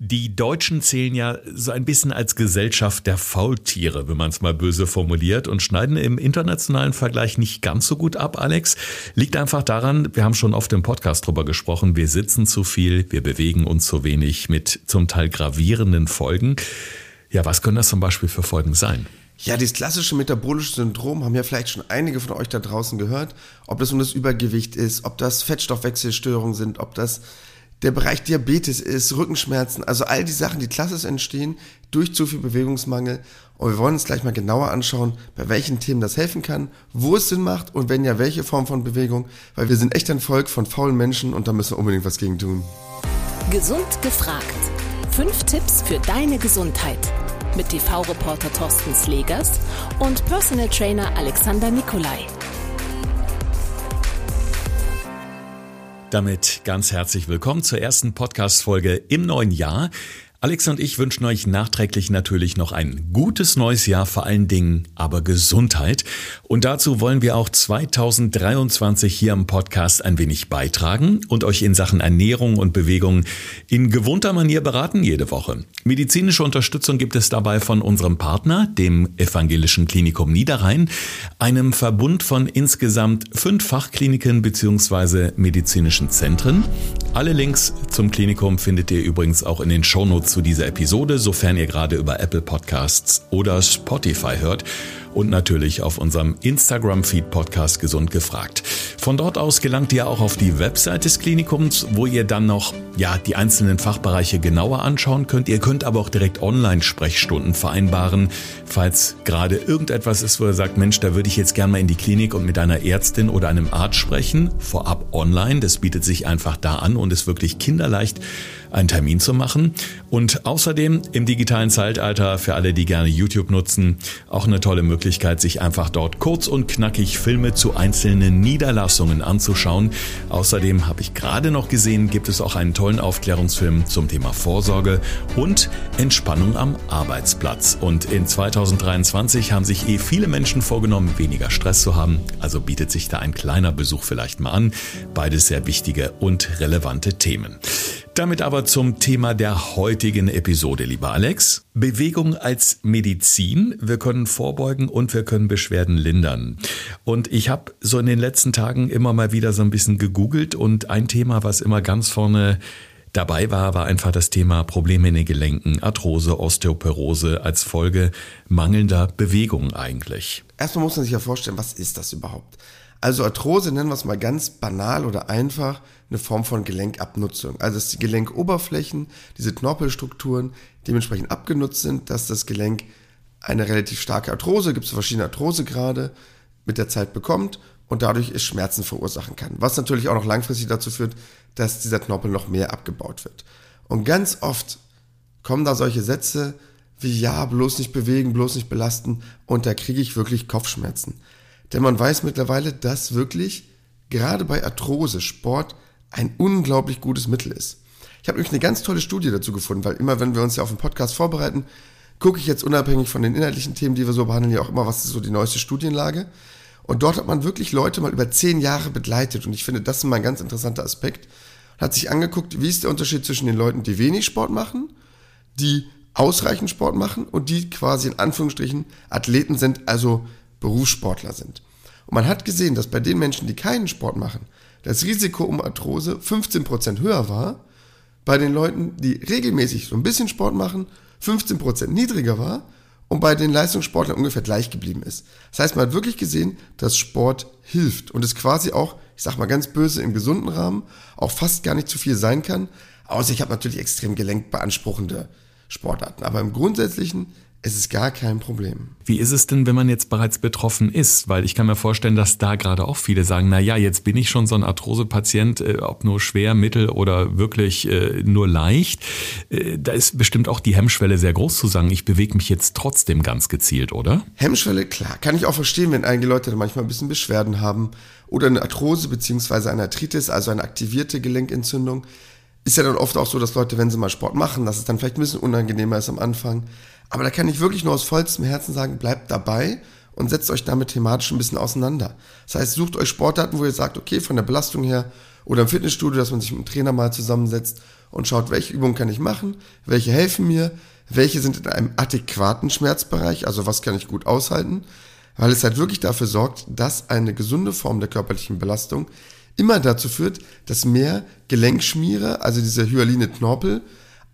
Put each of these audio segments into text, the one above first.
Die Deutschen zählen ja so ein bisschen als Gesellschaft der Faultiere, wenn man es mal böse formuliert, und schneiden im internationalen Vergleich nicht ganz so gut ab, Alex. Liegt einfach daran, wir haben schon oft im Podcast drüber gesprochen, wir sitzen zu viel, wir bewegen uns zu wenig mit zum Teil gravierenden Folgen. Ja, was können das zum Beispiel für Folgen sein? Ja, dieses klassische metabolische Syndrom haben ja vielleicht schon einige von euch da draußen gehört. Ob das um das Übergewicht ist, ob das Fettstoffwechselstörungen sind, ob das der Bereich Diabetes ist, Rückenschmerzen, also all die Sachen, die klassisch entstehen durch zu viel Bewegungsmangel. Und wir wollen uns gleich mal genauer anschauen, bei welchen Themen das helfen kann, wo es Sinn macht und wenn ja, welche Form von Bewegung, weil wir sind echt ein Volk von faulen Menschen und da müssen wir unbedingt was gegen tun. Gesund gefragt. Fünf Tipps für deine Gesundheit mit TV-Reporter Thorsten Slegers und Personal Trainer Alexander Nikolai. Damit ganz herzlich willkommen zur ersten Podcast-Folge im neuen Jahr. Alex und ich wünschen euch nachträglich natürlich noch ein gutes neues Jahr, vor allen Dingen aber Gesundheit. Und dazu wollen wir auch 2023 hier im Podcast ein wenig beitragen und euch in Sachen Ernährung und Bewegung in gewohnter Manier beraten jede Woche. Medizinische Unterstützung gibt es dabei von unserem Partner, dem Evangelischen Klinikum Niederrhein, einem Verbund von insgesamt fünf Fachkliniken bzw. medizinischen Zentren. Alle Links zum Klinikum findet ihr übrigens auch in den Shownotes zu dieser Episode, sofern ihr gerade über Apple Podcasts oder Spotify hört und natürlich auf unserem Instagram-Feed Podcast Gesund gefragt. Von dort aus gelangt ihr auch auf die Website des Klinikums, wo ihr dann noch ja, die einzelnen Fachbereiche genauer anschauen könnt. Ihr könnt aber auch direkt Online-Sprechstunden vereinbaren, falls gerade irgendetwas ist, wo ihr sagt, Mensch, da würde ich jetzt gerne mal in die Klinik und mit einer Ärztin oder einem Arzt sprechen, vorab online. Das bietet sich einfach da an und ist wirklich kinderleicht einen Termin zu machen. Und außerdem im digitalen Zeitalter für alle, die gerne YouTube nutzen, auch eine tolle Möglichkeit, sich einfach dort kurz und knackig Filme zu einzelnen Niederlassungen anzuschauen. Außerdem habe ich gerade noch gesehen, gibt es auch einen tollen Aufklärungsfilm zum Thema Vorsorge und Entspannung am Arbeitsplatz. Und in 2023 haben sich eh viele Menschen vorgenommen, weniger Stress zu haben. Also bietet sich da ein kleiner Besuch vielleicht mal an. Beides sehr wichtige und relevante Themen. Damit aber zum Thema der heutigen Episode, lieber Alex. Bewegung als Medizin. Wir können vorbeugen und wir können Beschwerden lindern. Und ich habe so in den letzten Tagen immer mal wieder so ein bisschen gegoogelt und ein Thema, was immer ganz vorne dabei war, war einfach das Thema Probleme in den Gelenken, Arthrose, Osteoporose als Folge mangelnder Bewegung eigentlich. Erstmal muss man sich ja vorstellen, was ist das überhaupt? Also Arthrose nennen wir es mal ganz banal oder einfach eine Form von Gelenkabnutzung. Also dass die Gelenkoberflächen, diese Knorpelstrukturen dementsprechend abgenutzt sind, dass das Gelenk eine relativ starke Arthrose, gibt es verschiedene Arthrosegrade, mit der Zeit bekommt und dadurch es Schmerzen verursachen kann. Was natürlich auch noch langfristig dazu führt, dass dieser Knorpel noch mehr abgebaut wird. Und ganz oft kommen da solche Sätze wie ja, bloß nicht bewegen, bloß nicht belasten und da kriege ich wirklich Kopfschmerzen. Denn man weiß mittlerweile, dass wirklich gerade bei Arthrose Sport ein unglaublich gutes Mittel ist. Ich habe nämlich eine ganz tolle Studie dazu gefunden, weil immer, wenn wir uns ja auf den Podcast vorbereiten, gucke ich jetzt unabhängig von den inhaltlichen Themen, die wir so behandeln, ja auch immer, was ist so die neueste Studienlage. Und dort hat man wirklich Leute mal über zehn Jahre begleitet. Und ich finde, das ist mal ein ganz interessanter Aspekt. Hat sich angeguckt, wie ist der Unterschied zwischen den Leuten, die wenig Sport machen, die ausreichend Sport machen und die quasi in Anführungsstrichen Athleten sind, also Berufssportler sind. Und man hat gesehen, dass bei den Menschen, die keinen Sport machen, das Risiko um Arthrose 15% höher war, bei den Leuten, die regelmäßig so ein bisschen Sport machen, 15% niedriger war und bei den Leistungssportlern ungefähr gleich geblieben ist. Das heißt, man hat wirklich gesehen, dass Sport hilft und es quasi auch, ich sag mal ganz böse, im gesunden Rahmen auch fast gar nicht zu viel sein kann. Außer ich habe natürlich extrem gelenkbeanspruchende Sportarten. Aber im Grundsätzlichen es ist gar kein Problem. Wie ist es denn, wenn man jetzt bereits betroffen ist? Weil ich kann mir vorstellen, dass da gerade auch viele sagen, na ja, jetzt bin ich schon so ein Arthrose-Patient, äh, ob nur schwer, mittel oder wirklich äh, nur leicht. Äh, da ist bestimmt auch die Hemmschwelle sehr groß zu sagen, ich bewege mich jetzt trotzdem ganz gezielt, oder? Hemmschwelle, klar. Kann ich auch verstehen, wenn einige Leute manchmal ein bisschen Beschwerden haben oder eine Arthrose beziehungsweise eine Arthritis, also eine aktivierte Gelenkentzündung. Ist ja dann oft auch so, dass Leute, wenn sie mal Sport machen, dass es dann vielleicht ein bisschen unangenehmer ist am Anfang. Aber da kann ich wirklich nur aus vollstem Herzen sagen, bleibt dabei und setzt euch damit thematisch ein bisschen auseinander. Das heißt, sucht euch Sportarten, wo ihr sagt, okay, von der Belastung her oder im Fitnessstudio, dass man sich mit dem Trainer mal zusammensetzt und schaut, welche Übungen kann ich machen, welche helfen mir, welche sind in einem adäquaten Schmerzbereich, also was kann ich gut aushalten, weil es halt wirklich dafür sorgt, dass eine gesunde Form der körperlichen Belastung immer dazu führt, dass mehr Gelenkschmiere, also diese hyaline Knorpel,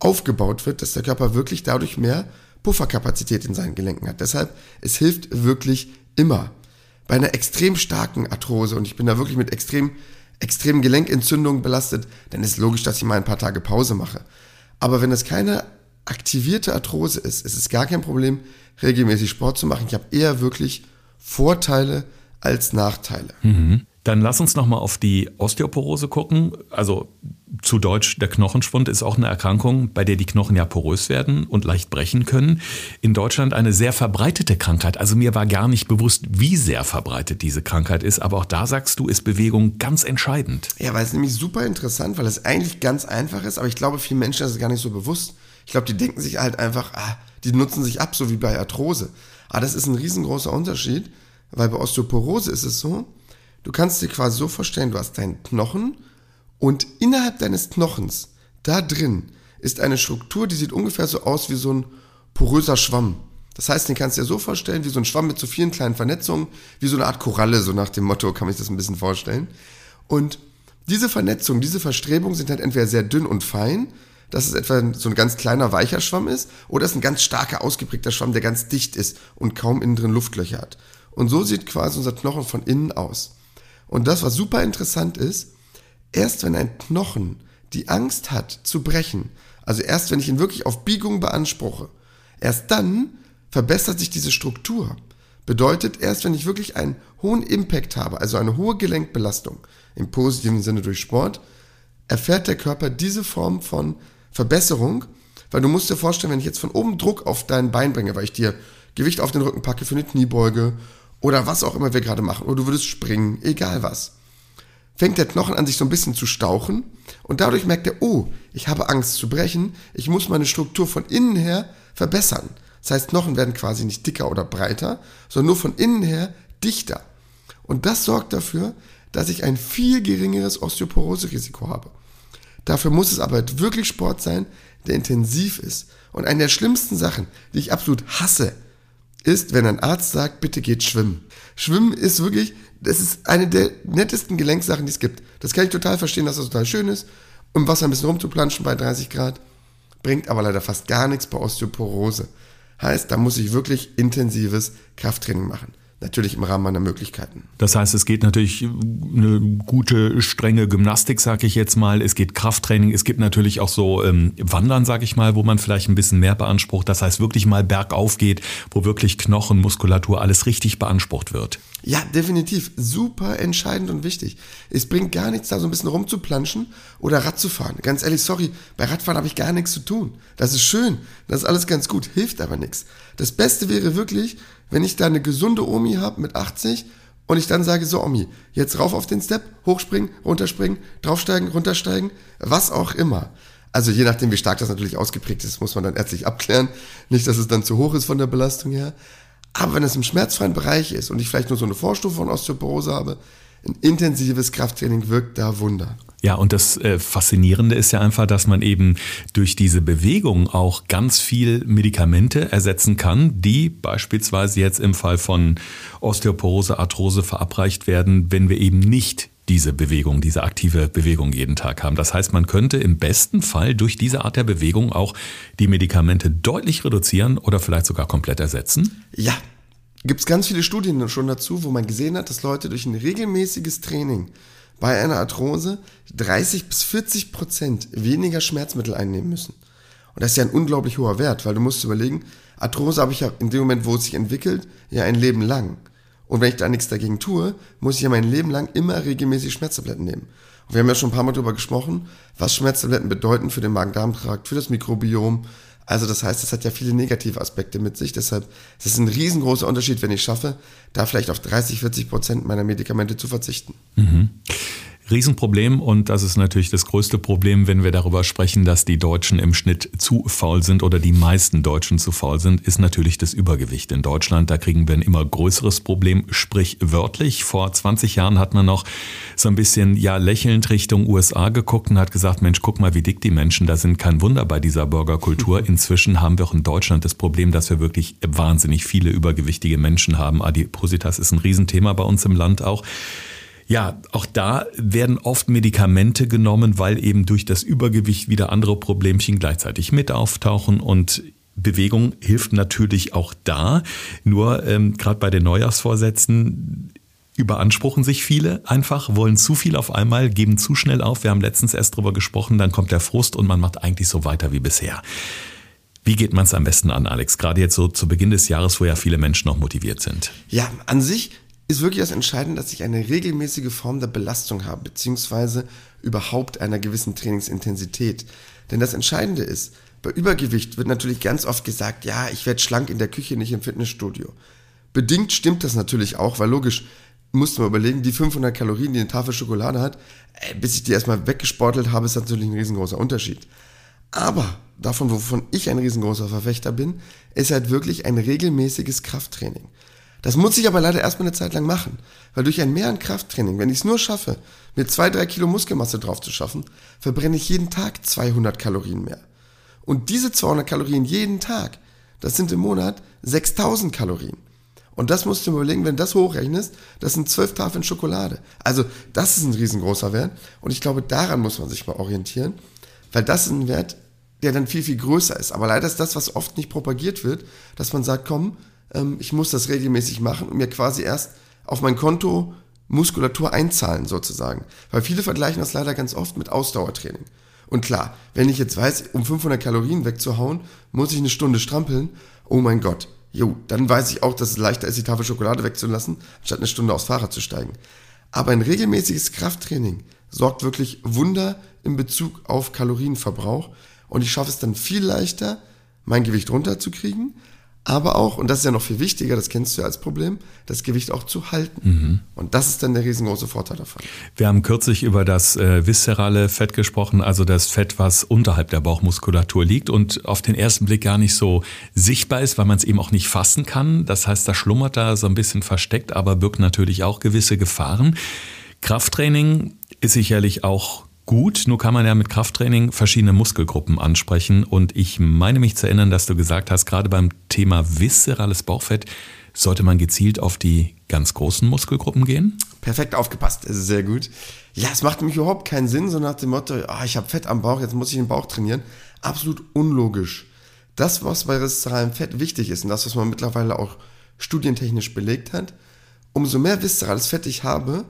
aufgebaut wird, dass der Körper wirklich dadurch mehr Pufferkapazität in seinen Gelenken hat. Deshalb, es hilft wirklich immer. Bei einer extrem starken Arthrose, und ich bin da wirklich mit extrem, extremen Gelenkentzündungen belastet, dann ist logisch, dass ich mal ein paar Tage Pause mache. Aber wenn es keine aktivierte Arthrose ist, ist es gar kein Problem, regelmäßig Sport zu machen. Ich habe eher wirklich Vorteile als Nachteile. Mhm. Dann lass uns nochmal auf die Osteoporose gucken. Also zu Deutsch, der Knochenschwund ist auch eine Erkrankung, bei der die Knochen ja porös werden und leicht brechen können. In Deutschland eine sehr verbreitete Krankheit. Also mir war gar nicht bewusst, wie sehr verbreitet diese Krankheit ist. Aber auch da sagst du, ist Bewegung ganz entscheidend. Ja, weil es nämlich super interessant, weil es eigentlich ganz einfach ist. Aber ich glaube, vielen Menschen ist es gar nicht so bewusst. Ich glaube, die denken sich halt einfach, ah, die nutzen sich ab, so wie bei Arthrose. Aber das ist ein riesengroßer Unterschied, weil bei Osteoporose ist es so, Du kannst dir quasi so vorstellen, du hast deinen Knochen und innerhalb deines Knochens, da drin, ist eine Struktur, die sieht ungefähr so aus wie so ein poröser Schwamm. Das heißt, den kannst du dir so vorstellen, wie so ein Schwamm mit so vielen kleinen Vernetzungen, wie so eine Art Koralle, so nach dem Motto kann sich das ein bisschen vorstellen. Und diese Vernetzungen, diese Verstrebungen sind halt entweder sehr dünn und fein, dass es etwa so ein ganz kleiner weicher Schwamm ist, oder es ist ein ganz starker, ausgeprägter Schwamm, der ganz dicht ist und kaum innen drin Luftlöcher hat. Und so sieht quasi unser Knochen von innen aus. Und das, was super interessant ist, erst wenn ein Knochen die Angst hat zu brechen, also erst wenn ich ihn wirklich auf Biegung beanspruche, erst dann verbessert sich diese Struktur. Bedeutet, erst wenn ich wirklich einen hohen Impact habe, also eine hohe Gelenkbelastung, im positiven Sinne durch Sport, erfährt der Körper diese Form von Verbesserung, weil du musst dir vorstellen, wenn ich jetzt von oben Druck auf dein Bein bringe, weil ich dir Gewicht auf den Rücken packe für eine Kniebeuge oder was auch immer wir gerade machen, oder du würdest springen, egal was, fängt der Knochen an, sich so ein bisschen zu stauchen und dadurch merkt er, oh, ich habe Angst zu brechen, ich muss meine Struktur von innen her verbessern. Das heißt, Knochen werden quasi nicht dicker oder breiter, sondern nur von innen her dichter. Und das sorgt dafür, dass ich ein viel geringeres Osteoporose-Risiko habe. Dafür muss es aber wirklich Sport sein, der intensiv ist. Und eine der schlimmsten Sachen, die ich absolut hasse, ist, wenn ein Arzt sagt, bitte geht schwimmen. Schwimmen ist wirklich, das ist eine der nettesten Gelenksachen, die es gibt. Das kann ich total verstehen, dass das total schön ist, im Wasser ein bisschen rumzuplanschen bei 30 Grad, bringt aber leider fast gar nichts bei Osteoporose. Heißt, da muss ich wirklich intensives Krafttraining machen. Natürlich im Rahmen meiner Möglichkeiten. Das heißt, es geht natürlich eine gute, strenge Gymnastik, sage ich jetzt mal. Es geht Krafttraining. Es gibt natürlich auch so ähm, Wandern, sage ich mal, wo man vielleicht ein bisschen mehr beansprucht. Das heißt, wirklich mal bergauf geht, wo wirklich Knochen, Muskulatur, alles richtig beansprucht wird. Ja, definitiv. Super entscheidend und wichtig. Es bringt gar nichts, da so ein bisschen rumzuplanschen oder Rad zu fahren. Ganz ehrlich, sorry, bei Radfahren habe ich gar nichts zu tun. Das ist schön, das ist alles ganz gut, hilft aber nichts. Das Beste wäre wirklich, wenn ich da eine gesunde Omi habe mit 80 und ich dann sage, so Omi, jetzt rauf auf den Step, hochspringen, runterspringen, draufsteigen, runtersteigen, was auch immer. Also je nachdem, wie stark das natürlich ausgeprägt ist, muss man dann ärztlich abklären. Nicht, dass es dann zu hoch ist von der Belastung her. Aber wenn es im schmerzfreien Bereich ist und ich vielleicht nur so eine Vorstufe von Osteoporose habe, ein intensives Krafttraining wirkt da Wunder. Ja, und das äh, Faszinierende ist ja einfach, dass man eben durch diese Bewegung auch ganz viel Medikamente ersetzen kann, die beispielsweise jetzt im Fall von Osteoporose, Arthrose verabreicht werden, wenn wir eben nicht diese Bewegung, diese aktive Bewegung jeden Tag haben. Das heißt, man könnte im besten Fall durch diese Art der Bewegung auch die Medikamente deutlich reduzieren oder vielleicht sogar komplett ersetzen? Ja, gibt es ganz viele Studien schon dazu, wo man gesehen hat, dass Leute durch ein regelmäßiges Training bei einer Arthrose 30 bis 40 Prozent weniger Schmerzmittel einnehmen müssen. Und das ist ja ein unglaublich hoher Wert, weil du musst überlegen, Arthrose habe ich ja in dem Moment, wo es sich entwickelt, ja ein Leben lang. Und wenn ich da nichts dagegen tue, muss ich ja mein Leben lang immer regelmäßig Schmerztabletten nehmen. Und wir haben ja schon ein paar Mal darüber gesprochen, was Schmerztabletten bedeuten für den Magen-Darm-Trakt, für das Mikrobiom, also das heißt, es hat ja viele negative Aspekte mit sich. Deshalb ist es ein riesengroßer Unterschied, wenn ich schaffe, da vielleicht auf 30, 40 Prozent meiner Medikamente zu verzichten. Mhm. Riesenproblem und das ist natürlich das größte Problem, wenn wir darüber sprechen, dass die Deutschen im Schnitt zu faul sind oder die meisten Deutschen zu faul sind, ist natürlich das Übergewicht in Deutschland. Da kriegen wir ein immer größeres Problem, sprich wörtlich. Vor 20 Jahren hat man noch so ein bisschen ja lächelnd Richtung USA geguckt und hat gesagt, Mensch, guck mal, wie dick die Menschen da sind. Kein Wunder bei dieser Burgerkultur. Inzwischen haben wir auch in Deutschland das Problem, dass wir wirklich wahnsinnig viele übergewichtige Menschen haben. Adipositas ist ein Riesenthema bei uns im Land auch. Ja, auch da werden oft Medikamente genommen, weil eben durch das Übergewicht wieder andere Problemchen gleichzeitig mit auftauchen und Bewegung hilft natürlich auch da. Nur ähm, gerade bei den Neujahrsvorsätzen überanspruchen sich viele einfach, wollen zu viel auf einmal, geben zu schnell auf. Wir haben letztens erst drüber gesprochen, dann kommt der Frust und man macht eigentlich so weiter wie bisher. Wie geht man es am besten an, Alex? Gerade jetzt so zu Beginn des Jahres, wo ja viele Menschen noch motiviert sind. Ja, an sich ist wirklich das Entscheidende, dass ich eine regelmäßige Form der Belastung habe, beziehungsweise überhaupt einer gewissen Trainingsintensität. Denn das Entscheidende ist, bei Übergewicht wird natürlich ganz oft gesagt, ja, ich werde schlank in der Küche, nicht im Fitnessstudio. Bedingt stimmt das natürlich auch, weil logisch, musst du mal überlegen, die 500 Kalorien, die eine Tafel Schokolade hat, äh, bis ich die erstmal weggesportelt habe, ist natürlich ein riesengroßer Unterschied. Aber davon, wovon ich ein riesengroßer Verfechter bin, ist halt wirklich ein regelmäßiges Krafttraining. Das muss ich aber leider erstmal eine Zeit lang machen, weil durch ein Mehr an Krafttraining, wenn ich es nur schaffe, mir zwei, drei Kilo Muskelmasse drauf zu schaffen, verbrenne ich jeden Tag 200 Kalorien mehr. Und diese 200 Kalorien jeden Tag, das sind im Monat 6000 Kalorien. Und das musst du mir überlegen, wenn du das hochrechnest, das sind zwölf Tafeln Schokolade. Also das ist ein riesengroßer Wert. Und ich glaube, daran muss man sich mal orientieren, weil das ist ein Wert, der dann viel, viel größer ist. Aber leider ist das, was oft nicht propagiert wird, dass man sagt, komm, ähm, ich muss das regelmäßig machen und mir quasi erst auf mein Konto Muskulatur einzahlen sozusagen. Weil viele vergleichen das leider ganz oft mit Ausdauertraining. Und klar, wenn ich jetzt weiß, um 500 Kalorien wegzuhauen, muss ich eine Stunde strampeln, oh mein Gott, jo, dann weiß ich auch, dass es leichter ist, die Tafel Schokolade wegzulassen, statt eine Stunde aufs Fahrrad zu steigen. Aber ein regelmäßiges Krafttraining sorgt wirklich Wunder in Bezug auf Kalorienverbrauch und ich schaffe es dann viel leichter, mein Gewicht runterzukriegen, aber auch, und das ist ja noch viel wichtiger, das kennst du ja als Problem, das Gewicht auch zu halten. Mhm. Und das ist dann der riesengroße Vorteil davon. Wir haben kürzlich über das äh, viszerale Fett gesprochen, also das Fett, was unterhalb der Bauchmuskulatur liegt und auf den ersten Blick gar nicht so sichtbar ist, weil man es eben auch nicht fassen kann. Das heißt, das schlummert da so ein bisschen versteckt, aber birgt natürlich auch gewisse Gefahren. Krafttraining ist sicherlich auch gut, nur kann man ja mit Krafttraining verschiedene Muskelgruppen ansprechen. Und ich meine mich zu erinnern, dass du gesagt hast, gerade beim Thema viszerales Bauchfett sollte man gezielt auf die ganz großen Muskelgruppen gehen? Perfekt aufgepasst, ist sehr gut. Ja, es macht nämlich überhaupt keinen Sinn, so nach dem Motto, oh, ich habe Fett am Bauch, jetzt muss ich den Bauch trainieren. Absolut unlogisch. Das, was bei viszeralem Fett wichtig ist und das, was man mittlerweile auch studientechnisch belegt hat, umso mehr viszerales Fett ich habe,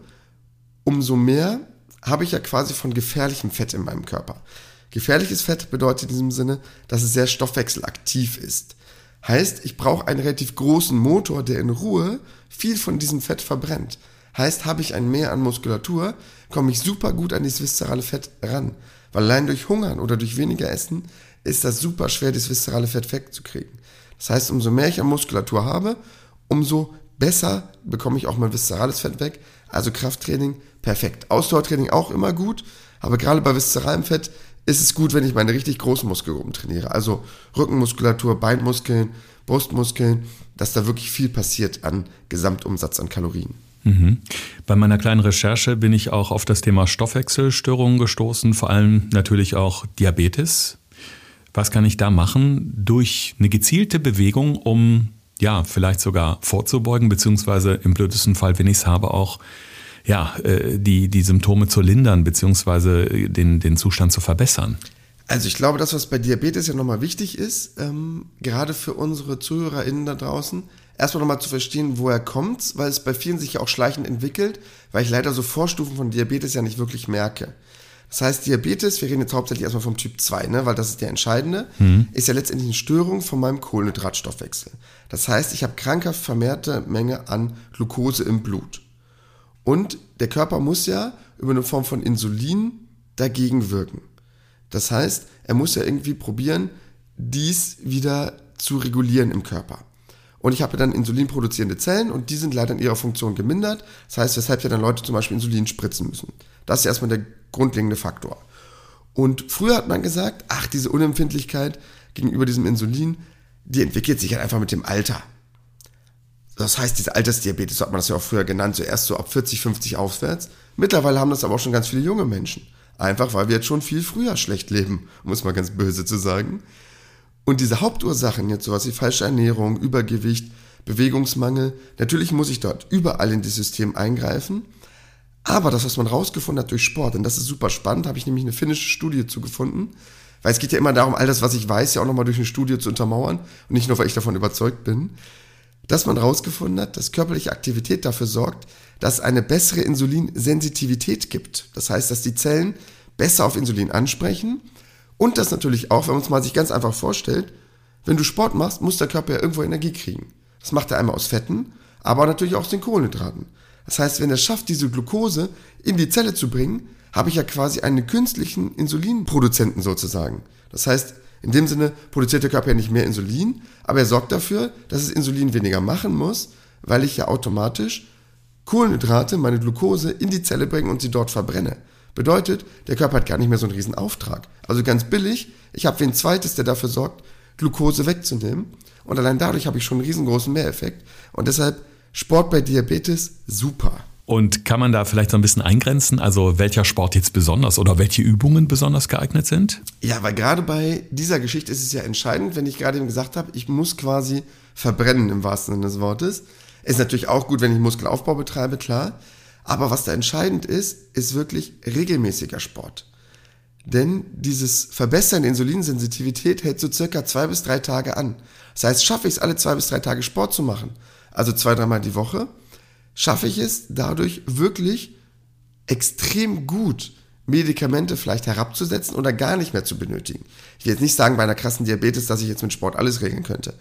umso mehr habe ich ja quasi von gefährlichem Fett in meinem Körper. Gefährliches Fett bedeutet in diesem Sinne, dass es sehr stoffwechselaktiv ist. Heißt, ich brauche einen relativ großen Motor, der in Ruhe viel von diesem Fett verbrennt. Heißt, habe ich ein Mehr an Muskulatur, komme ich super gut an dieses viszerale Fett ran. Weil allein durch Hungern oder durch weniger Essen ist das super schwer, das viszerale Fett wegzukriegen. Das heißt, umso mehr ich an Muskulatur habe, umso besser bekomme ich auch mein viszerales Fett weg. Also Krafttraining perfekt. Ausdauertraining auch immer gut, aber gerade bei viszeralem Fett ist es gut, wenn ich meine richtig großen Muskelgruppen trainiere. Also Rückenmuskulatur, Beinmuskeln, Brustmuskeln, dass da wirklich viel passiert an Gesamtumsatz an Kalorien. Mhm. Bei meiner kleinen Recherche bin ich auch auf das Thema Stoffwechselstörungen gestoßen, vor allem natürlich auch Diabetes. Was kann ich da machen? Durch eine gezielte Bewegung, um ja, vielleicht sogar vorzubeugen, beziehungsweise im blödesten Fall, wenn ich es habe, auch ja, äh, die, die Symptome zu lindern, beziehungsweise den, den Zustand zu verbessern. Also ich glaube, das, was bei Diabetes ja nochmal wichtig ist, ähm, gerade für unsere ZuhörerInnen da draußen, erstmal nochmal zu verstehen, woher kommt weil es bei vielen sich ja auch schleichend entwickelt, weil ich leider so Vorstufen von Diabetes ja nicht wirklich merke. Das heißt, Diabetes, wir reden jetzt hauptsächlich erstmal vom Typ 2, ne, weil das ist der entscheidende, mhm. ist ja letztendlich eine Störung von meinem Kohlenhydratstoffwechsel. Das heißt, ich habe krankhaft vermehrte Menge an Glucose im Blut. Und der Körper muss ja über eine Form von Insulin dagegen wirken. Das heißt, er muss ja irgendwie probieren, dies wieder zu regulieren im Körper. und ich habe dann insulinproduzierende Zellen und die sind leider in ihrer Funktion gemindert. Das heißt, weshalb ja dann Leute zum Beispiel Insulin spritzen müssen. Das ist erstmal der grundlegende Faktor. Und früher hat man gesagt, ach, diese Unempfindlichkeit gegenüber diesem Insulin, die entwickelt sich halt einfach mit dem Alter. Das heißt, diese Altersdiabetes, so hat man das ja auch früher genannt, zuerst so ab 40, 50 aufwärts. Mittlerweile haben das aber auch schon ganz viele junge Menschen. Einfach weil wir jetzt schon viel früher schlecht leben, um es mal ganz böse zu sagen. Und diese Hauptursachen, jetzt sowas wie falsche Ernährung, Übergewicht, Bewegungsmangel, natürlich muss ich dort überall in das System eingreifen. Aber das, was man rausgefunden hat durch Sport, und das ist super spannend, habe ich nämlich eine finnische Studie zugefunden, weil es geht ja immer darum, all das, was ich weiß, ja auch nochmal durch eine Studie zu untermauern und nicht nur, weil ich davon überzeugt bin, dass man rausgefunden hat, dass körperliche Aktivität dafür sorgt, dass es eine bessere Insulinsensitivität gibt. Das heißt, dass die Zellen besser auf Insulin ansprechen und das natürlich auch, wenn man es mal sich ganz einfach vorstellt, wenn du Sport machst, muss der Körper ja irgendwo Energie kriegen. Das macht er einmal aus Fetten, aber natürlich auch aus den Kohlenhydraten. Das heißt, wenn er schafft, diese Glucose in die Zelle zu bringen, habe ich ja quasi einen künstlichen Insulinproduzenten sozusagen. Das heißt, in dem Sinne produziert der Körper ja nicht mehr Insulin, aber er sorgt dafür, dass es Insulin weniger machen muss, weil ich ja automatisch Kohlenhydrate, meine Glucose in die Zelle bringe und sie dort verbrenne. Bedeutet, der Körper hat gar nicht mehr so einen riesen Auftrag. Also ganz billig, ich habe wen zweites, der dafür sorgt, Glucose wegzunehmen. Und allein dadurch habe ich schon einen riesengroßen Mehreffekt. Und deshalb Sport bei Diabetes super. Und kann man da vielleicht so ein bisschen eingrenzen, also welcher Sport jetzt besonders oder welche Übungen besonders geeignet sind? Ja, weil gerade bei dieser Geschichte ist es ja entscheidend, wenn ich gerade eben gesagt habe, ich muss quasi verbrennen im wahrsten Sinne des Wortes. Ist natürlich auch gut, wenn ich Muskelaufbau betreibe, klar. Aber was da entscheidend ist, ist wirklich regelmäßiger Sport. Denn dieses Verbessern der Insulinsensitivität hält so circa zwei bis drei Tage an. Das heißt, schaffe ich es alle zwei bis drei Tage Sport zu machen, also zwei, dreimal die Woche, schaffe ich es dadurch wirklich extrem gut, Medikamente vielleicht herabzusetzen oder gar nicht mehr zu benötigen. Ich will jetzt nicht sagen bei einer krassen Diabetes, dass ich jetzt mit Sport alles regeln könnte.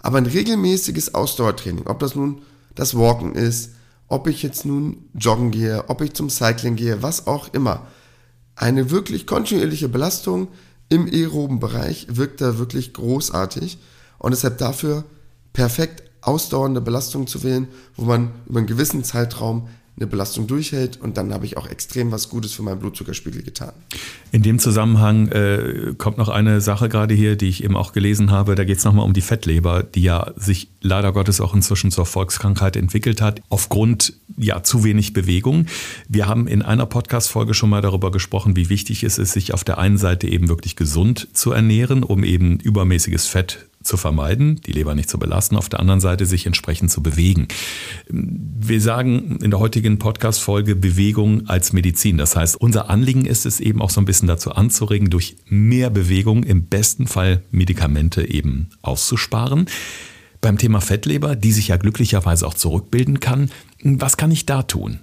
Aber ein regelmäßiges Ausdauertraining, ob das nun das Walken ist, ob ich jetzt nun joggen gehe, ob ich zum Cycling gehe, was auch immer. Eine wirklich kontinuierliche Belastung im aeroben Bereich wirkt da wirklich großartig und deshalb dafür perfekt ausdauernde Belastung zu wählen, wo man über einen gewissen Zeitraum eine Belastung durchhält und dann habe ich auch extrem was Gutes für meinen Blutzuckerspiegel getan. In dem Zusammenhang äh, kommt noch eine Sache gerade hier, die ich eben auch gelesen habe. Da geht es nochmal um die Fettleber, die ja sich leider Gottes auch inzwischen zur Volkskrankheit entwickelt hat, aufgrund ja zu wenig Bewegung. Wir haben in einer Podcast-Folge schon mal darüber gesprochen, wie wichtig es ist, sich auf der einen Seite eben wirklich gesund zu ernähren, um eben übermäßiges Fett zu vermeiden, die Leber nicht zu belasten, auf der anderen Seite sich entsprechend zu bewegen. Wir sagen in der heutigen Podcast-Folge Bewegung als Medizin. Das heißt, unser Anliegen ist es eben auch so ein bisschen dazu anzuregen, durch mehr Bewegung im besten Fall Medikamente eben auszusparen. Beim Thema Fettleber, die sich ja glücklicherweise auch zurückbilden kann, was kann ich da tun?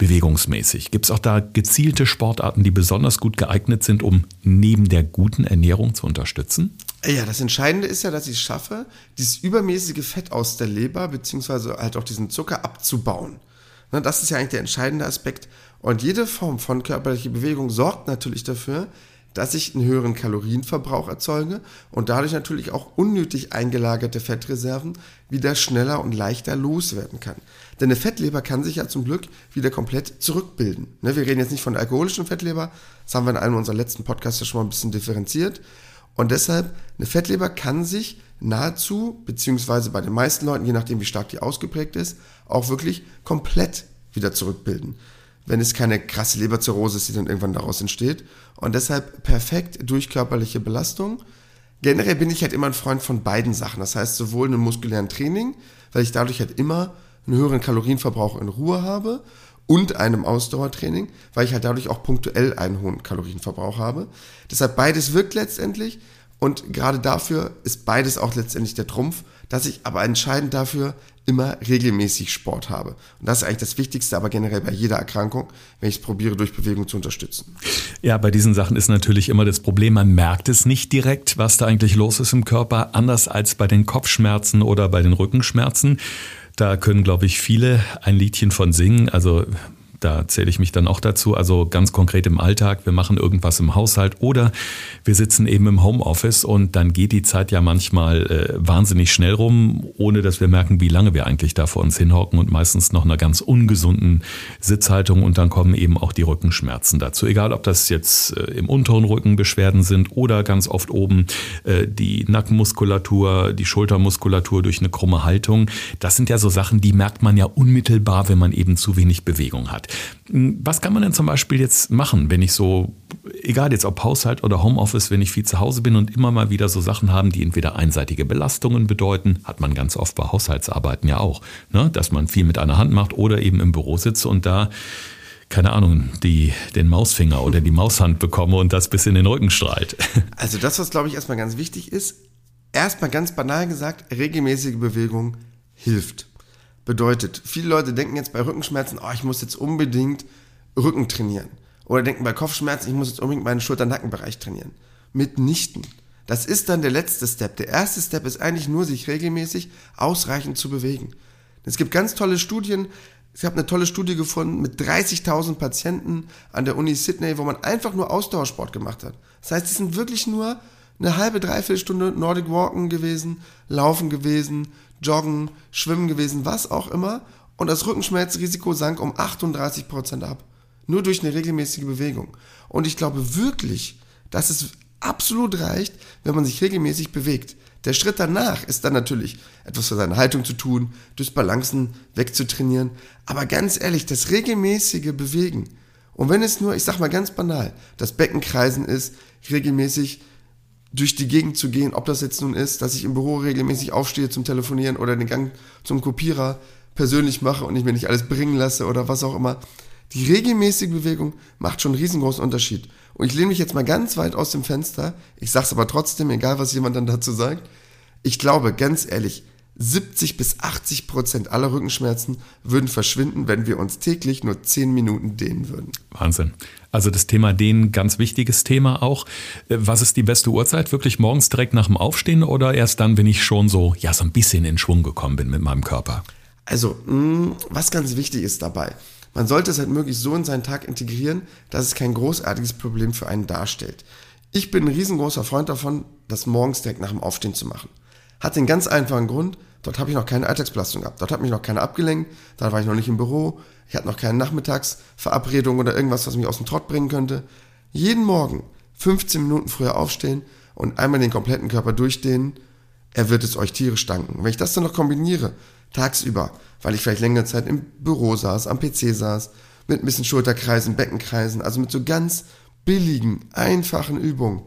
bewegungsmäßig? Gibt es auch da gezielte Sportarten, die besonders gut geeignet sind, um neben der guten Ernährung zu unterstützen? Ja, das Entscheidende ist ja, dass ich es schaffe, dieses übermäßige Fett aus der Leber, beziehungsweise halt auch diesen Zucker abzubauen. Ne, das ist ja eigentlich der entscheidende Aspekt. Und jede Form von körperlicher Bewegung sorgt natürlich dafür, dass ich einen höheren Kalorienverbrauch erzeuge und dadurch natürlich auch unnötig eingelagerte Fettreserven wieder schneller und leichter loswerden kann. Denn eine Fettleber kann sich ja zum Glück wieder komplett zurückbilden. Ne, wir reden jetzt nicht von alkoholischen Fettleber, das haben wir in einem unserer letzten Podcasts ja schon mal ein bisschen differenziert. Und deshalb, eine Fettleber kann sich nahezu, beziehungsweise bei den meisten Leuten, je nachdem wie stark die ausgeprägt ist, auch wirklich komplett wieder zurückbilden. Wenn es keine krasse Leberzirrhose ist, die dann irgendwann daraus entsteht. Und deshalb perfekt durch körperliche Belastung. Generell bin ich halt immer ein Freund von beiden Sachen. Das heißt, sowohl einem muskulären Training, weil ich dadurch halt immer einen höheren Kalorienverbrauch in Ruhe habe und einem Ausdauertraining, weil ich halt dadurch auch punktuell einen hohen Kalorienverbrauch habe. Deshalb beides wirkt letztendlich und gerade dafür ist beides auch letztendlich der Trumpf, dass ich aber entscheidend dafür immer regelmäßig Sport habe. Und das ist eigentlich das Wichtigste, aber generell bei jeder Erkrankung, wenn ich es probiere, durch Bewegung zu unterstützen. Ja, bei diesen Sachen ist natürlich immer das Problem, man merkt es nicht direkt, was da eigentlich los ist im Körper, anders als bei den Kopfschmerzen oder bei den Rückenschmerzen. Da können, glaube ich, viele ein Liedchen von singen. Also Da zähle ich mich dann auch dazu. Also ganz konkret im Alltag, wir machen irgendwas im Haushalt oder wir sitzen eben im Homeoffice und dann geht die Zeit ja manchmal äh, wahnsinnig schnell rum, ohne dass wir merken, wie lange wir eigentlich da vor uns hinhocken und meistens noch einer ganz ungesunden Sitzhaltung und dann kommen eben auch die Rückenschmerzen dazu. Egal, ob das jetzt äh, im unteren Rücken Beschwerden sind oder ganz oft oben äh, die Nackenmuskulatur, die Schultermuskulatur durch eine krumme Haltung. Das sind ja so Sachen, die merkt man ja unmittelbar, wenn man eben zu wenig Bewegung hat. Hm, was kann man denn zum Beispiel jetzt machen, wenn ich so, egal jetzt ob Haushalt oder Homeoffice, wenn ich viel zu Hause bin und immer mal wieder so Sachen haben, die entweder einseitige Belastungen bedeuten, hat man ganz oft bei Haushaltsarbeiten ja auch, ne? dass man viel mit einer Hand macht oder eben im Büro sitze und da keine Ahnung, die, den Mausfinger oder die Maushand bekomme und das bis in den Rücken strahlt. Also das, was glaube ich erstmal ganz wichtig ist, erstmal ganz banal gesagt, regelmäßige Bewegung hilft. Bedeutet, viele Leute denken jetzt bei Rückenschmerzen, oh, ich muss jetzt unbedingt Rücken trainieren. Oder denken bei Kopfschmerzen, ich muss jetzt unbedingt meinen Schulter-Nackenbereich trainieren. Mitnichten. Das ist dann der letzte Step. Der erste Step ist eigentlich nur, sich regelmäßig ausreichend zu bewegen. Es gibt ganz tolle Studien. Ich habe eine tolle Studie gefunden mit 30.000 Patienten an der Uni Sydney, wo man einfach nur Ausdauersport gemacht hat. Das heißt, es sind wirklich nur eine halbe, dreiviertel Stunde Nordic Walken gewesen, Laufen gewesen, Joggen, Schwimmen gewesen, was auch immer. Und das Rückenschmerzrisiko sank um 38 Prozent ab. Nur durch eine regelmäßige Bewegung. Und ich glaube wirklich, dass es absolut reicht, wenn man sich regelmäßig bewegt. Der Schritt danach ist dann natürlich etwas für seine Haltung zu tun, durchs Balancen wegzutrainieren. Aber ganz ehrlich, das regelmäßige Bewegen. Und wenn es nur, ich sag mal ganz banal, das Beckenkreisen ist, regelmäßig durch die Gegend zu gehen, ob das jetzt nun ist, dass ich im Büro regelmäßig aufstehe zum Telefonieren oder den Gang zum Kopierer persönlich mache und ich mir nicht alles bringen lasse oder was auch immer. Die regelmäßige Bewegung macht schon einen riesengroßen Unterschied. Und ich lehne mich jetzt mal ganz weit aus dem Fenster. Ich sage es aber trotzdem, egal was jemand dann dazu sagt. Ich glaube, ganz ehrlich, 70 bis 80 Prozent aller Rückenschmerzen würden verschwinden, wenn wir uns täglich nur 10 Minuten dehnen würden. Wahnsinn. Also das Thema Dehnen, ganz wichtiges Thema auch. Äh, was ist die beste Uhrzeit? Wirklich morgens direkt nach dem Aufstehen oder erst dann, wenn ich schon so, ja, so ein bisschen in Schwung gekommen bin mit meinem Körper? Also, mh, mm, was ganz wichtig ist dabei, man sollte es halt möglichst so in seinen Tag integrieren, dass es kein großartiges Problem für einen darstellt. Ich bin ein riesengroßer Freund davon, das morgens direkt nach dem Aufstehen zu machen. Hat den ganz einfachen Grund, dort habe ich noch keine Alltagsbelastung gehabt. Dort hat mich noch keiner abgelenkt, da war ich noch nicht im Büro, ich hatte noch keine Nachmittagsverabredung oder irgendwas, was mich aus dem Trott bringen könnte. Jeden Morgen 15 Minuten früher aufstehen und einmal den kompletten Körper durchdehnen, er wird es euch tierisch danken. Wenn ich das dann noch kombiniere, tagsüber, weil ich vielleicht längere Zeit im Büro saß, am PC saß, mit ein bisschen Schulterkreisen, Beckenkreisen, also mit so ganz billigen, einfachen Übungen,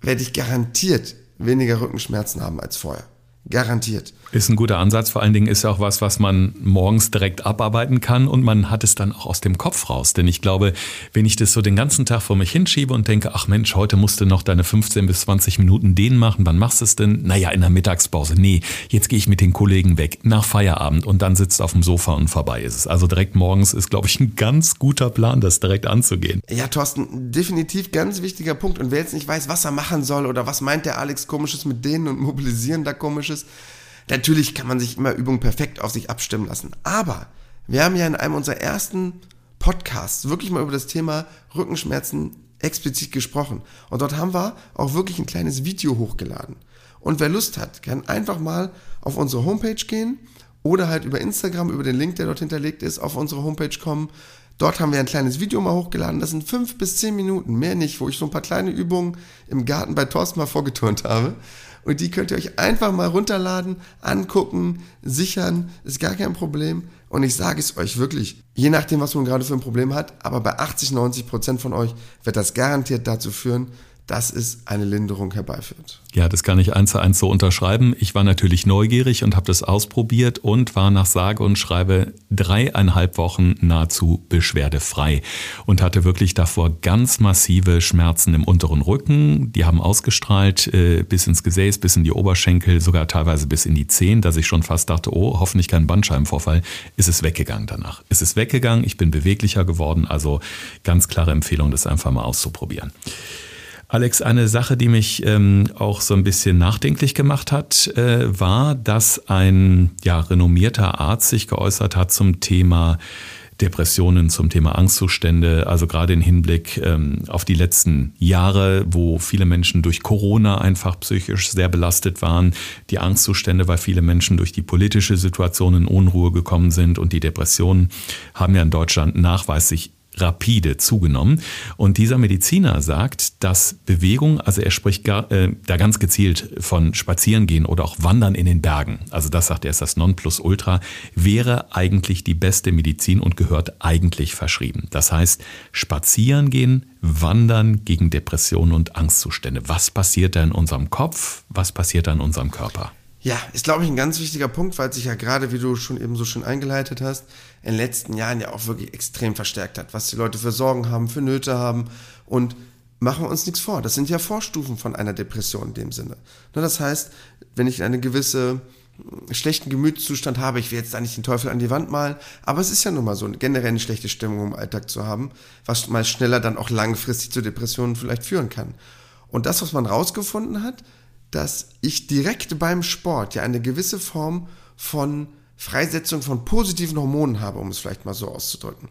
werde ich garantiert weniger Rückenschmerzen haben als vorher. Garantiert. Ist ein guter Ansatz. Vor allen Dingen ist ja auch was, was man morgens direkt abarbeiten kann und man hat es dann auch aus dem Kopf raus. Denn ich glaube, wenn ich das so den ganzen Tag vor mich hinschiebe und denke, ach Mensch, heute musst du noch deine 15 bis 20 Minuten den machen, wann machst du es denn? Naja, in der Mittagspause. Nee, jetzt gehe ich mit den Kollegen weg, nach Feierabend und dann sitzt auf dem Sofa und vorbei ist es. Also direkt morgens ist, glaube ich, ein ganz guter Plan, das direkt anzugehen. Ja, Thorsten, definitiv ganz wichtiger Punkt. Und wer jetzt nicht weiß, was er machen soll oder was meint der Alex komisches mit denen und mobilisieren da komisches, Natürlich kann man sich immer Übungen perfekt auf sich abstimmen lassen. Aber wir haben ja in einem unserer ersten Podcasts wirklich mal über das Thema Rückenschmerzen explizit gesprochen. Und dort haben wir auch wirklich ein kleines Video hochgeladen. Und wer Lust hat, kann einfach mal auf unsere Homepage gehen oder halt über Instagram, über den Link, der dort hinterlegt ist, auf unsere Homepage kommen. Dort haben wir ein kleines Video mal hochgeladen. Das sind fünf bis zehn Minuten, mehr nicht, wo ich so ein paar kleine Übungen im Garten bei Thorsten mal vorgeturnt habe. Und die könnt ihr euch einfach mal runterladen, angucken, sichern, ist gar kein Problem. Und ich sage es euch wirklich, je nachdem, was man gerade für ein Problem hat, aber bei 80, 90 Prozent von euch wird das garantiert dazu führen, dass es eine Linderung herbeiführt. Ja, das kann ich eins zu eins so unterschreiben. Ich war natürlich neugierig und habe das ausprobiert und war nach sage und schreibe dreieinhalb Wochen nahezu beschwerdefrei und hatte wirklich davor ganz massive Schmerzen im unteren Rücken. Die haben ausgestrahlt äh, bis ins Gesäß, bis in die Oberschenkel, sogar teilweise bis in die Zehen, dass ich schon fast dachte, oh, hoffentlich kein Bandscheibenvorfall. Ist es weggegangen danach. Ist es weggegangen, ich bin beweglicher geworden. Also ganz klare Empfehlung, das einfach mal auszuprobieren. Alex, eine Sache, die mich ähm, auch so ein bisschen nachdenklich gemacht hat, äh, war, dass ein ja, renommierter Arzt sich geäußert hat zum Thema Depressionen, zum Thema Angstzustände, also gerade im Hinblick ähm, auf die letzten Jahre, wo viele Menschen durch Corona einfach psychisch sehr belastet waren, die Angstzustände, weil viele Menschen durch die politische Situation in Unruhe gekommen sind und die Depressionen haben ja in Deutschland nachweislich rapide zugenommen. Und dieser Mediziner sagt, dass Bewegung, also er spricht gar, äh, da ganz gezielt von Spazierengehen oder auch Wandern in den Bergen, also das sagt er ist das Nonplusultra, wäre eigentlich die beste Medizin und gehört eigentlich verschrieben. Das heißt, Spazierengehen, Wandern gegen Depressionen und Angstzustände. Was passiert da in unserem Kopf? Was passiert da in unserem Körper? Ja, ist, glaube ich, ein ganz wichtiger Punkt, weil sich ja gerade, wie du schon eben so schön eingeleitet hast, in den letzten Jahren ja auch wirklich extrem verstärkt hat, was die Leute für Sorgen haben, für Nöte haben. Und machen wir uns nichts vor. Das sind ja Vorstufen von einer Depression in dem Sinne. Ne, das heißt, wenn ich eine gewisse hm, schlechten Gemütszustand habe, ich will jetzt da nicht den Teufel an die Wand malen, aber es ist ja nun mal so, generell eine schlechte Stimmung im Alltag zu haben, was mal schneller dann auch langfristig zu Depressionen vielleicht führen kann. Und das, was man rausgefunden hat, dass ich direkt beim Sport ja eine gewisse Form von Freisetzung von positiven Hormonen habe, um es vielleicht mal so auszudrücken.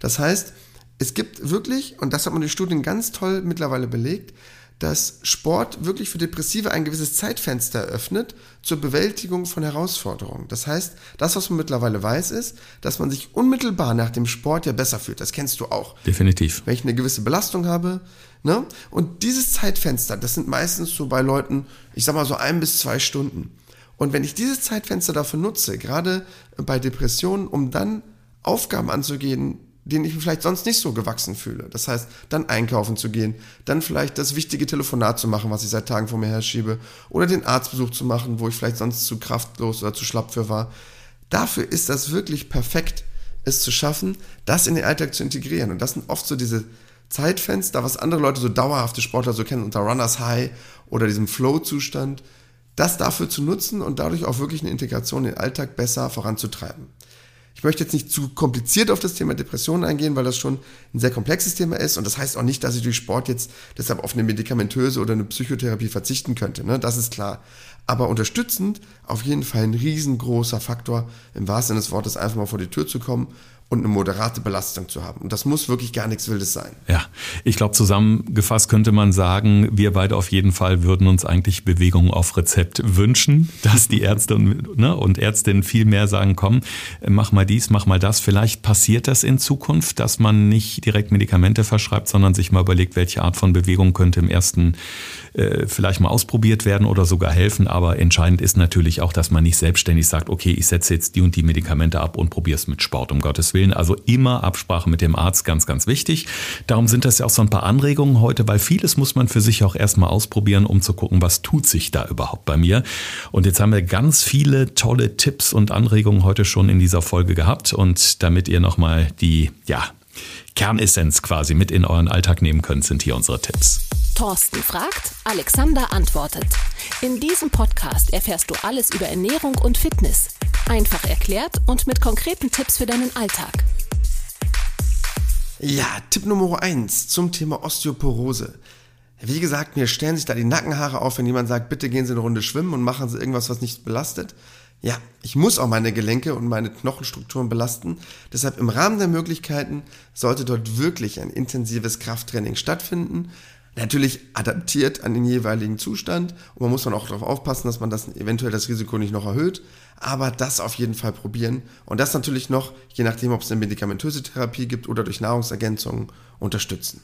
Das heißt, es gibt wirklich, und das hat man in Studien ganz toll mittlerweile belegt, dass Sport wirklich für Depressive ein gewisses Zeitfenster eröffnet zur Bewältigung von Herausforderungen. Das heißt, das, was man mittlerweile weiß, ist, dass man sich unmittelbar nach dem Sport ja besser fühlt. Das kennst du auch. Definitiv. Wenn ich eine gewisse Belastung habe, ne? Und dieses Zeitfenster, das sind meistens so bei Leuten, ich sag mal so ein bis zwei Stunden. Und wenn ich dieses Zeitfenster dafür nutze, gerade bei Depressionen, um dann Aufgaben anzugehen, denen ich mich vielleicht sonst nicht so gewachsen fühle. Das heißt, dann einkaufen zu gehen, dann vielleicht das wichtige Telefonat zu machen, was ich seit Tagen vor mir herschiebe, oder den Arztbesuch zu machen, wo ich vielleicht sonst zu kraftlos oder zu schlapp für war. Dafür ist das wirklich perfekt, es zu schaffen, das in den Alltag zu integrieren. Und das sind oft so diese Zeitfenster, was andere Leute so dauerhafte Sportler so kennen unter Runners High oder diesem Flow-Zustand, das dafür zu nutzen und dadurch auch wirklich eine Integration in den Alltag besser voranzutreiben. Ich möchte jetzt nicht zu kompliziert auf das Thema Depressionen eingehen, weil das schon ein sehr komplexes Thema ist. Und das heißt auch nicht, dass ich durch Sport jetzt deshalb auf eine medikamentöse oder eine Psychotherapie verzichten könnte. Ne? Das ist klar. Aber unterstützend auf jeden Fall ein riesengroßer Faktor, im wahrsten Sinne des Wortes einfach mal vor die Tür zu kommen und eine moderate Belastung zu haben. Und das muss wirklich gar nichts Wildes sein. Ja, ich glaube, zusammengefasst könnte man sagen, wir beide auf jeden Fall würden uns eigentlich Bewegung auf Rezept wünschen, dass die Ärzte und, ne, und Ärztinnen viel mehr sagen, komm, mach mal dies, mach mal das. Vielleicht passiert das in Zukunft, dass man nicht direkt Medikamente verschreibt, sondern sich mal überlegt, welche Art von Bewegung könnte im ersten äh, vielleicht mal ausprobiert werden oder sogar helfen. Aber entscheidend ist natürlich auch, dass man nicht selbstständig sagt, okay, ich setze jetzt die und die Medikamente ab und probiere es mit Sport, um Gottes Willen. Also immer Absprache mit dem Arzt, ganz, ganz wichtig. Darum sind das ja auch so ein paar Anregungen heute, weil vieles muss man für sich auch erstmal ausprobieren, um zu gucken, was tut sich da überhaupt bei mir. Und jetzt haben wir ganz viele tolle Tipps und Anregungen heute schon in dieser Folge gehabt. Und damit ihr nochmal die, ja, Kernessenz quasi mit in euren Alltag nehmen könnt, sind hier unsere Tipps. Thorsten fragt, Alexander antwortet. In diesem Podcast erfährst du alles über Ernährung und Fitness. Einfach erklärt und mit konkreten Tipps für deinen Alltag. Ja, Tipp Nummer eins zum Thema Osteoporose. Wie gesagt, mir stellen sich da die Nackenhaare auf, wenn jemand sagt, bitte gehen Sie eine Runde schwimmen und machen Sie irgendwas, was nicht belastet. Ja, ich muss auch meine Gelenke und meine Knochenstrukturen belasten. Deshalb im Rahmen der Möglichkeiten sollte dort wirklich ein intensives Krafttraining stattfinden. Natürlich adaptiert an den jeweiligen Zustand. Und man muss dann auch darauf aufpassen, dass man das eventuell das Risiko nicht noch erhöht, aber das auf jeden Fall probieren. Und das natürlich noch, je nachdem, ob es eine medikamentöse Therapie gibt oder durch Nahrungsergänzungen, unterstützen.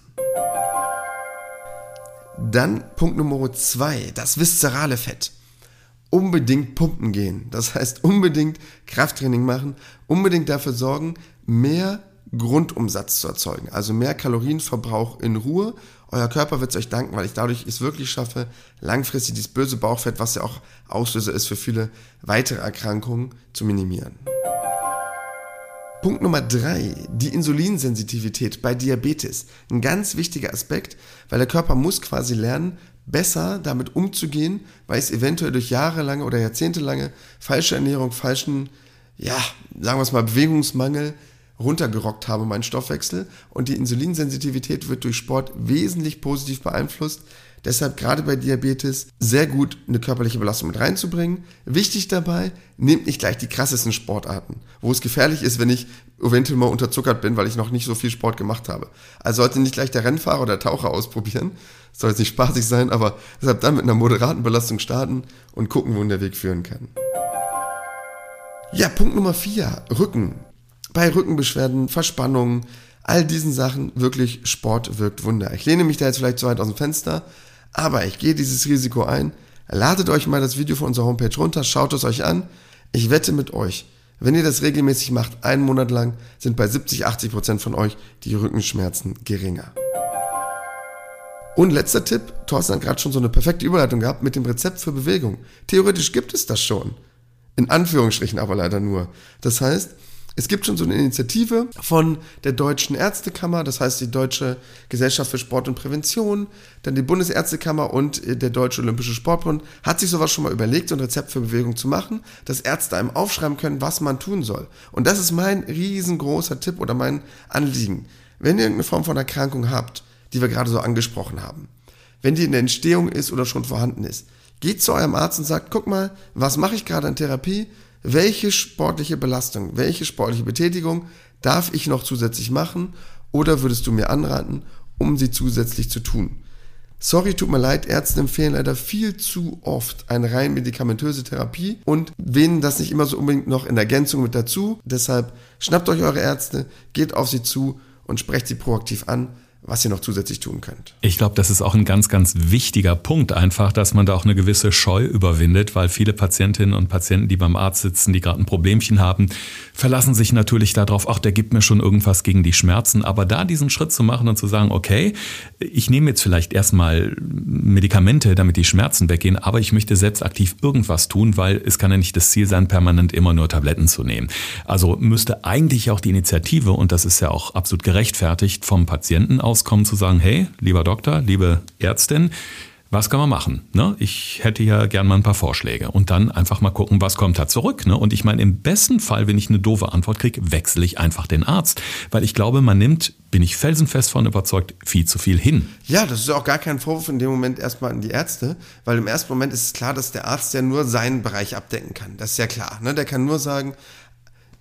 Dann Punkt Nummer zwei, das viszerale Fett. Unbedingt pumpen gehen, das heißt unbedingt Krafttraining machen, unbedingt dafür sorgen, mehr Grundumsatz zu erzeugen, also mehr Kalorienverbrauch in Ruhe euer Körper wird es euch danken, weil ich dadurch es wirklich schaffe, langfristig dieses böse Bauchfett, was ja auch Auslöser ist für viele weitere Erkrankungen, zu minimieren. Punkt Nummer drei, die Insulinsensitivität bei Diabetes. Ein ganz wichtiger Aspekt, weil der Körper muss quasi lernen, besser damit umzugehen, weil es eventuell durch jahrelange oder jahrzehntelange falsche Ernährung, falschen, ja, sagen wir es mal, Bewegungsmangel runtergerockt habe, meinen Stoffwechsel. Und die Insulinsensitivität wird durch Sport wesentlich positiv beeinflusst. Deshalb gerade bei Diabetes sehr gut eine körperliche Belastung mit reinzubringen. Wichtig dabei, nehmt nicht gleich die krassesten Sportarten, wo es gefährlich ist, wenn ich eventuell mal unterzuckert bin, weil ich noch nicht so viel Sport gemacht habe. Also sollte nicht gleich der Rennfahrer oder Taucher ausprobieren. Soll jetzt nicht spaßig sein, aber deshalb dann mit einer moderaten Belastung starten und gucken, wohin der Weg führen kann. Ja, Punkt Nummer vier, Rücken. Bei Rückenbeschwerden, Verspannungen, all diesen Sachen wirklich Sport wirkt Wunder. Ich lehne mich da jetzt vielleicht zu weit aus dem Fenster, aber ich gehe dieses Risiko ein. Ladet euch mal das Video von unserer Homepage runter, schaut es euch an. Ich wette mit euch, wenn ihr das regelmäßig macht, einen Monat lang, sind bei 70, 80 Prozent von euch die Rückenschmerzen geringer. Und letzter Tipp, Thorsten hat gerade schon so eine perfekte Überleitung gehabt mit dem Rezept für Bewegung. Theoretisch gibt es das schon. In Anführungsstrichen aber leider nur. Das heißt, es gibt schon so eine Initiative von der Deutschen Ärztekammer, das heißt die Deutsche Gesellschaft für Sport und Prävention, dann die Bundesärztekammer und äh, der Deutsche Olympische Sportbund hat sich sowas schon mal überlegt, so ein Rezept für Bewegung zu machen, dass Ärzte einem aufschreiben können, was man tun soll. Und das ist mein riesengroßer Tipp oder mein Anliegen. Wenn ihr irgendeine Form von Erkrankung habt, die wir gerade so angesprochen haben, wenn die in der Entstehung ist oder schon vorhanden ist, geht zu eurem Arzt und sagt, guck mal, was mache ich gerade an Therapie? Welche sportliche Belastung, welche sportliche Betätigung darf ich noch zusätzlich machen oder würdest du mir anraten, um sie zusätzlich zu tun? Sorry, tut mir leid, Ärzte empfehlen leider viel zu oft eine rein medikamentöse Therapie und wählen das nicht immer so unbedingt noch in Ergänzung mit dazu. Deshalb schnappt euch eure Ärzte, geht auf sie zu und sprecht sie proaktiv an, was ihr noch zusätzlich tun könnt. Ich glaube, das ist auch ein ganz, ganz wichtiger Punkt einfach, dass man da auch eine gewisse Scheu überwindet, weil viele Patientinnen und Patienten, die beim Arzt sitzen, die gerade ein Problemchen haben, verlassen sich natürlich darauf, ach, der gibt mir schon irgendwas gegen die Schmerzen. Aber da diesen Schritt zu machen und zu sagen, okay, ich nehme jetzt vielleicht erstmal Medikamente, damit die Schmerzen weggehen, aber ich möchte selbst aktiv irgendwas tun, weil es kann ja nicht das Ziel sein, permanent immer nur Tabletten zu nehmen. Also müsste eigentlich auch die Initiative, und das ist ja auch absolut gerechtfertigt, vom Patienten aus rauskommen zu sagen, hey, lieber Doktor, liebe Ärztin, was kann man machen? Ne? Ich hätte ja gern mal ein paar Vorschläge und dann einfach mal gucken, was kommt da zurück. Ne? Und ich meine, im besten Fall, wenn ich eine doofe Antwort kriege, wechsle ich einfach den Arzt, weil ich glaube, man nimmt, bin ich felsenfest von überzeugt, viel zu viel hin. Ja, das ist auch gar kein Vorwurf in dem Moment erstmal an die Ärzte, weil im ersten Moment ist es klar, dass der Arzt ja nur seinen Bereich abdecken kann. Das ist ja klar. Ne? Der kann nur sagen,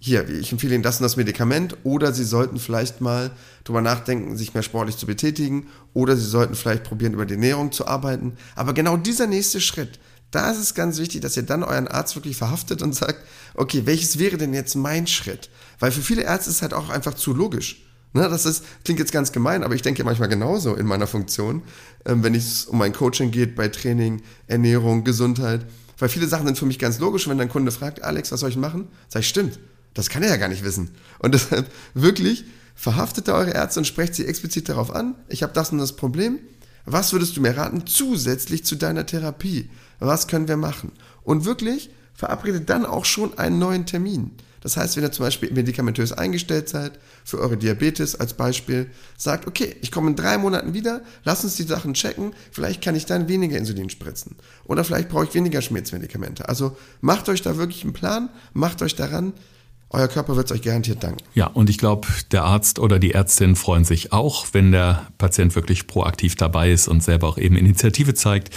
hier, ich empfehle Ihnen das und das Medikament oder Sie sollten vielleicht mal drüber nachdenken, sich mehr sportlich zu betätigen oder Sie sollten vielleicht probieren, über die Ernährung zu arbeiten. Aber genau dieser nächste Schritt, da ist es ganz wichtig, dass ihr dann euren Arzt wirklich verhaftet und sagt, okay, welches wäre denn jetzt mein Schritt? Weil für viele Ärzte ist es halt auch einfach zu logisch. Ne, das ist, klingt jetzt ganz gemein, aber ich denke manchmal genauso in meiner Funktion, ähm, wenn es um mein Coaching geht, bei Training, Ernährung, Gesundheit. Weil viele Sachen sind für mich ganz logisch. wenn dein Kunde fragt, Alex, was soll ich machen? Sag ich, stimmt. Das kann er ja gar nicht wissen. Und deshalb wirklich verhaftet eure Ärzte und sprecht sie explizit darauf an. Ich habe das und das Problem. Was würdest du mir raten zusätzlich zu deiner Therapie? Was können wir machen? Und wirklich verabredet dann auch schon einen neuen Termin. Das heißt, wenn ihr zum Beispiel medikamentös eingestellt seid, für eure Diabetes als Beispiel, sagt, okay, ich komme in drei Monaten wieder, lass uns die Sachen checken, vielleicht kann ich dann weniger Insulin spritzen. Oder vielleicht brauche ich weniger Schmerzmedikamente. Also macht euch da wirklich einen Plan, macht euch daran, euer Körper wird es euch garantiert danken. Ja, und ich glaube, der Arzt oder die Ärztin freuen sich auch, wenn der Patient wirklich proaktiv dabei ist und selber auch eben Initiative zeigt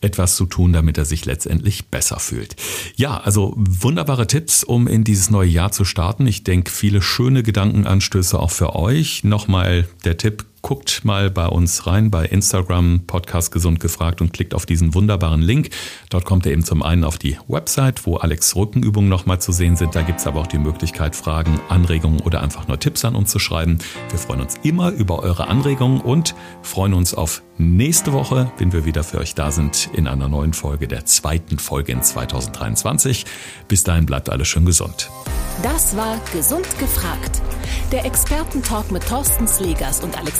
etwas zu tun, damit er sich letztendlich besser fühlt. Ja, also wunderbare Tipps, um in dieses neue Jahr zu starten. Ich denke, viele schöne Gedankenanstöße auch für euch. Nochmal der Tipp, guckt mal bei uns rein bei Instagram Podcast Gesund gefragt und klickt auf diesen wunderbaren Link. Dort kommt ihr eben zum einen auf die Website, wo Alex Rückenübungen nochmal zu sehen sind. Da gibt es aber auch die Möglichkeit, Fragen, Anregungen oder einfach nur Tipps an uns zu schreiben. Wir freuen uns immer über eure Anregungen und freuen uns auf nächste Woche, wenn wir wieder für euch da sind in einer neuen Folge, der zweiten Folge in 2023. Bis dahin bleibt alles schön gesund. Das war Gesund gefragt. Der Expertentalk mit Thorsten Slegers und